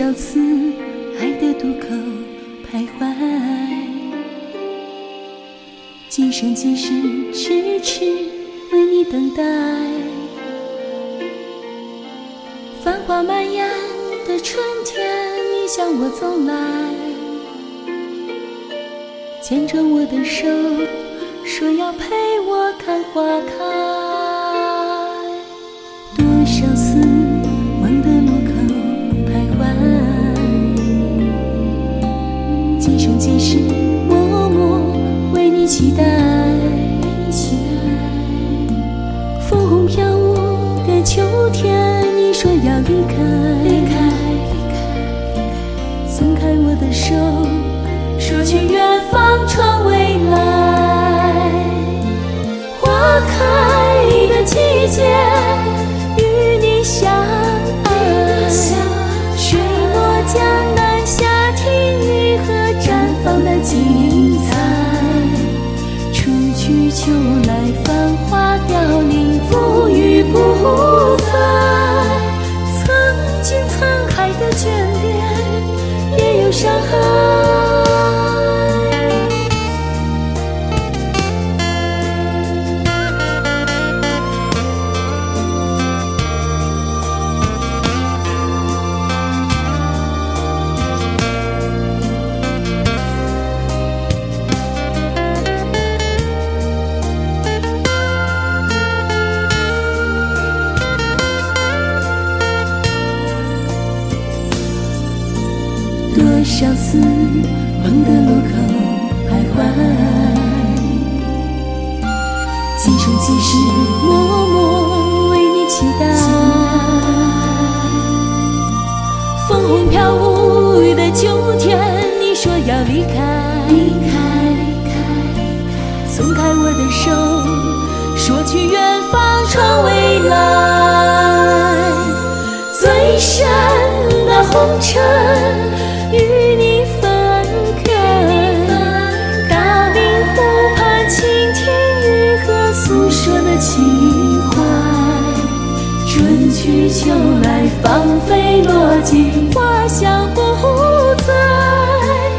多少次，爱的渡口徘徊，今生今世，痴痴为你等待。繁花满眼的春天，你向我走来，牵着我的手，说要陪我看花开。即使默默为你期待。枫红飘舞的秋天，你说要离开，离开，离开，松开我的手，说去远方闯未来。花开的季节，去秋来，繁花凋零，风雨不再。曾经沧海的眷恋，也有伤害。多少次梦的路口徘徊，今生今世默默为你期待。枫红飘舞的秋天，你说要离开，离开，离开，离开，松开我的手，说去远方闯未来。最深的红尘春去秋来芳菲落尽花香不再。